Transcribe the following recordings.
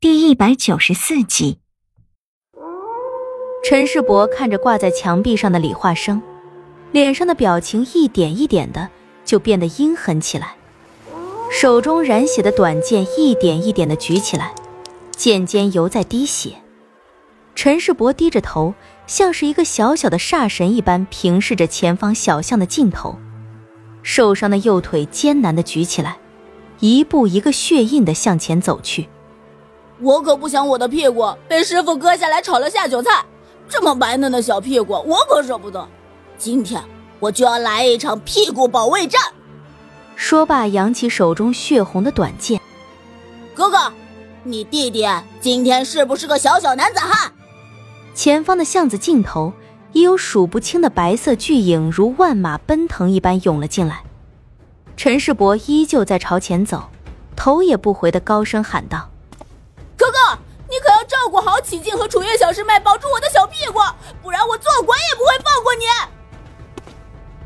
第一百九十四集，陈世伯看着挂在墙壁上的李化生，脸上的表情一点一点的就变得阴狠起来，手中染血的短剑一点一点的举起来，剑尖犹在滴血。陈世伯低着头，像是一个小小的煞神一般，平视着前方小巷的尽头，受伤的右腿艰难的举起来，一步一个血印的向前走去。我可不想我的屁股被师傅割下来炒了下酒菜，这么白嫩的小屁股，我可舍不得。今天我就要来一场屁股保卫战。说罢，扬起手中血红的短剑。哥哥，你弟弟今天是不是个小小男子汉？前方的巷子尽头，已有数不清的白色巨影如万马奔腾一般涌了进来。陈世伯依旧在朝前走，头也不回的高声喊道。好启静和楚月小师妹，保住我的小屁股，不然我做鬼也不会放过你。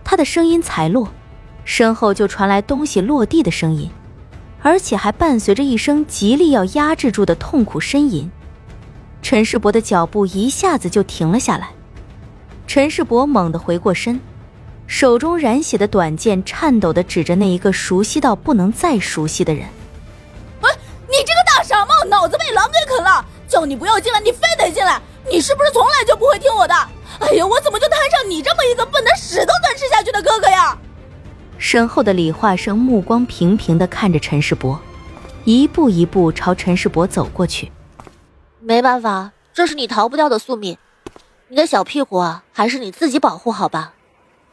他的声音才落，身后就传来东西落地的声音，而且还伴随着一声极力要压制住的痛苦呻吟。陈世伯的脚步一下子就停了下来。陈世伯猛地回过身，手中染血的短剑颤抖的指着那一个熟悉到不能再熟悉的人。喂你这个大傻帽，脑子被狼给啃了！叫你不要进来，你非得进来！你是不是从来就不会听我的？哎呀，我怎么就摊上你这么一个笨的屎都能吃下去的哥哥呀？身后的李化生目光平平的看着陈世伯，一步一步朝陈世伯走过去。没办法，这是你逃不掉的宿命。你的小屁股啊，还是你自己保护好吧。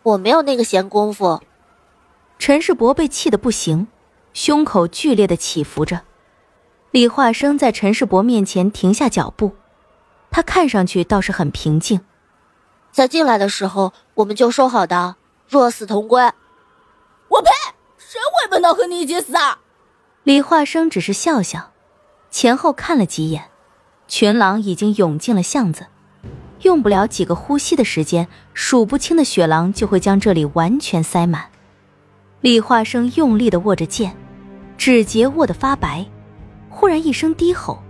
我没有那个闲工夫。陈世伯被气得不行，胸口剧烈的起伏着。李化生在陈世伯面前停下脚步，他看上去倒是很平静。在进来的时候，我们就说好的，若死同归。我呸！谁会笨到和你一起死啊？李化生只是笑笑，前后看了几眼，群狼已经涌进了巷子，用不了几个呼吸的时间，数不清的雪狼就会将这里完全塞满。李化生用力的握着剑，指节握得发白。忽然一声低吼，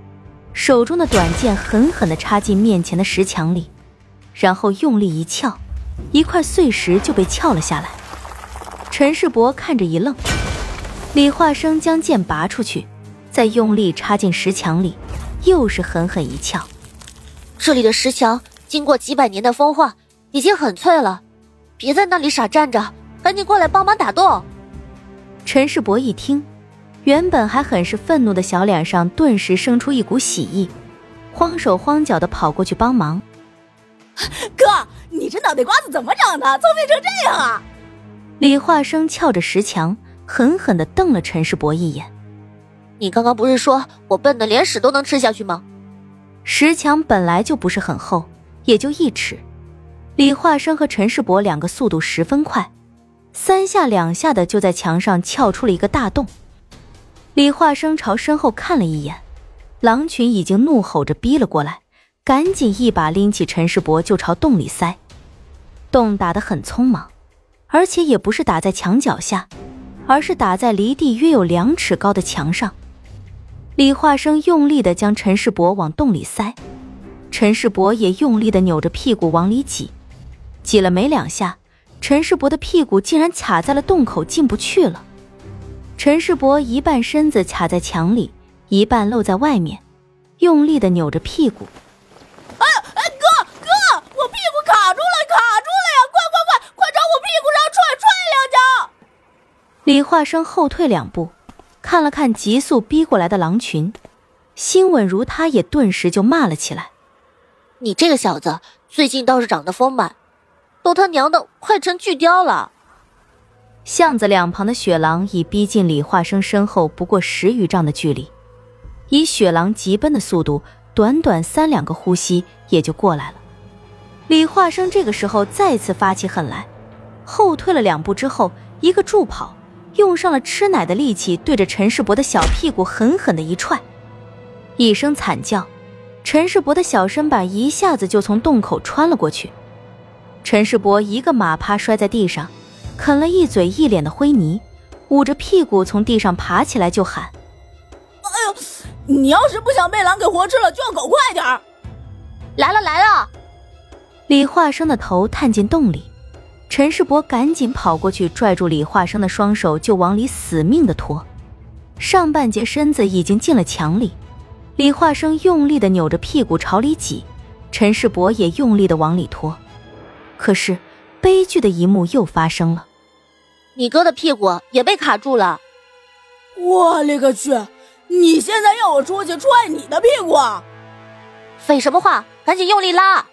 手中的短剑狠狠地插进面前的石墙里，然后用力一撬，一块碎石就被撬了下来。陈世伯看着一愣，李化生将剑拔出去，再用力插进石墙里，又是狠狠一撬。这里的石墙经过几百年的风化，已经很脆了，别在那里傻站着，赶紧过来帮忙打洞。陈世伯一听。原本还很是愤怒的小脸上顿时生出一股喜意，慌手慌脚的跑过去帮忙。哥，你这脑袋瓜子怎么长的？聪明成这样啊！李化生翘着石墙，狠狠的瞪了陈世伯一眼。你刚刚不是说我笨的连屎都能吃下去吗？石墙本来就不是很厚，也就一尺。李化生和陈世伯两个速度十分快，三下两下的就在墙上撬出了一个大洞。李化生朝身后看了一眼，狼群已经怒吼着逼了过来，赶紧一把拎起陈世伯就朝洞里塞。洞打得很匆忙，而且也不是打在墙脚下，而是打在离地约有两尺高的墙上。李化生用力的将陈世伯往洞里塞，陈世伯也用力的扭着屁股往里挤，挤了没两下，陈世伯的屁股竟然卡在了洞口，进不去了。陈世伯一半身子卡在墙里，一半露在外面，用力的扭着屁股。哎哎，哥哥，我屁股卡住了，卡住了呀！快快快，快朝我屁股上踹踹两脚！李化生后退两步，看了看急速逼过来的狼群，心稳如他，也顿时就骂了起来：“你这个小子，最近倒是长得丰满，都他娘的快成巨雕了！”巷子两旁的雪狼已逼近李化生身后不过十余丈的距离，以雪狼疾奔的速度，短短三两个呼吸也就过来了。李化生这个时候再次发起狠来，后退了两步之后，一个助跑，用上了吃奶的力气，对着陈世伯的小屁股狠狠的一踹，一声惨叫，陈世伯的小身板一下子就从洞口穿了过去，陈世伯一个马趴摔在地上。啃了一嘴一脸的灰泥，捂着屁股从地上爬起来就喊：“哎呦，你要是不想被狼给活吃了，就要搞快点儿。来了来了！李化生的头探进洞里，陈世伯赶紧跑过去拽住李化生的双手，就往里死命的拖。上半截身子已经进了墙里，李化生用力的扭着屁股朝里挤，陈世伯也用力的往里拖。可是，悲剧的一幕又发生了，你哥的屁股也被卡住了。我勒个去！你现在要我出去踹你的屁股？废什么话！赶紧用力拉！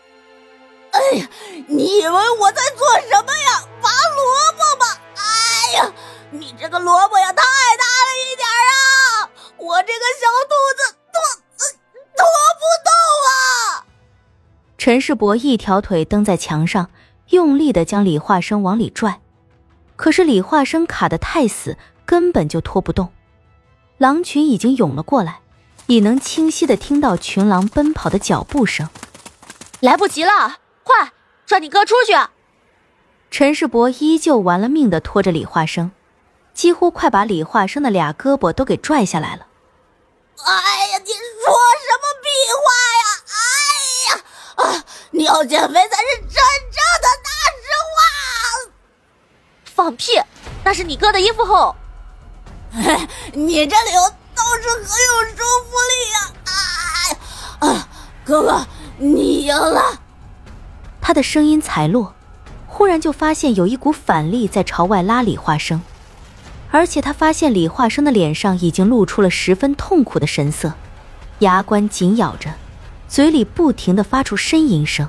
哎呀，你以为我在做什么呀？拔萝卜吗！哎呀，你这个萝卜呀，太大了一点啊！我这个小肚子拖拖不动啊！陈世伯一条腿蹬在墙上，用力的将李化生往里拽，可是李化生卡得太死，根本就拖不动。狼群已经涌了过来，已能清晰的听到群狼奔跑的脚步声。来不及了，快拽你哥出去！陈世伯依旧玩了命的拖着李化生，几乎快把李化生的俩胳膊都给拽下来了。哎呀，你说什么屁话呀！哎呀，啊，你要减肥才是真正的大实话。放屁，那是你哥的衣服厚。你这理由倒是很有说服力呀！啊，啊，哥哥，你赢了。他的声音才落，忽然就发现有一股反力在朝外拉李化生，而且他发现李化生的脸上已经露出了十分痛苦的神色，牙关紧咬着，嘴里不停的发出呻吟声。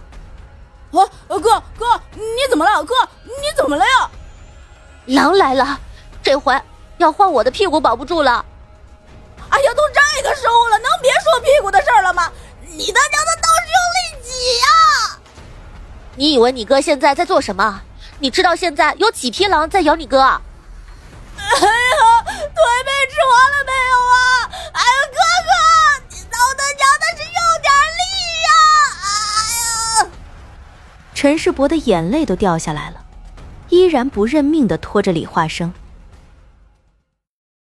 啊，哥哥，你怎么了？哥，你怎么了呀？狼来了，这回。要换我的屁股保不住了！哎呀，都这个时候了，能别说屁股的事了吗？你他娘的倒是用力挤呀！你以为你哥现在在做什么？你知道现在有几匹狼在咬你哥？哎呀，腿被吃完了没有啊？哎呀，哥哥，你老他娘的是用点力呀！哎呀！陈世伯的眼泪都掉下来了，依然不认命的拖着李化生。